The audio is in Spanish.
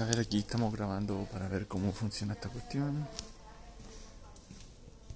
A ver, aquí estamos grabando para ver cómo funciona esta cuestión.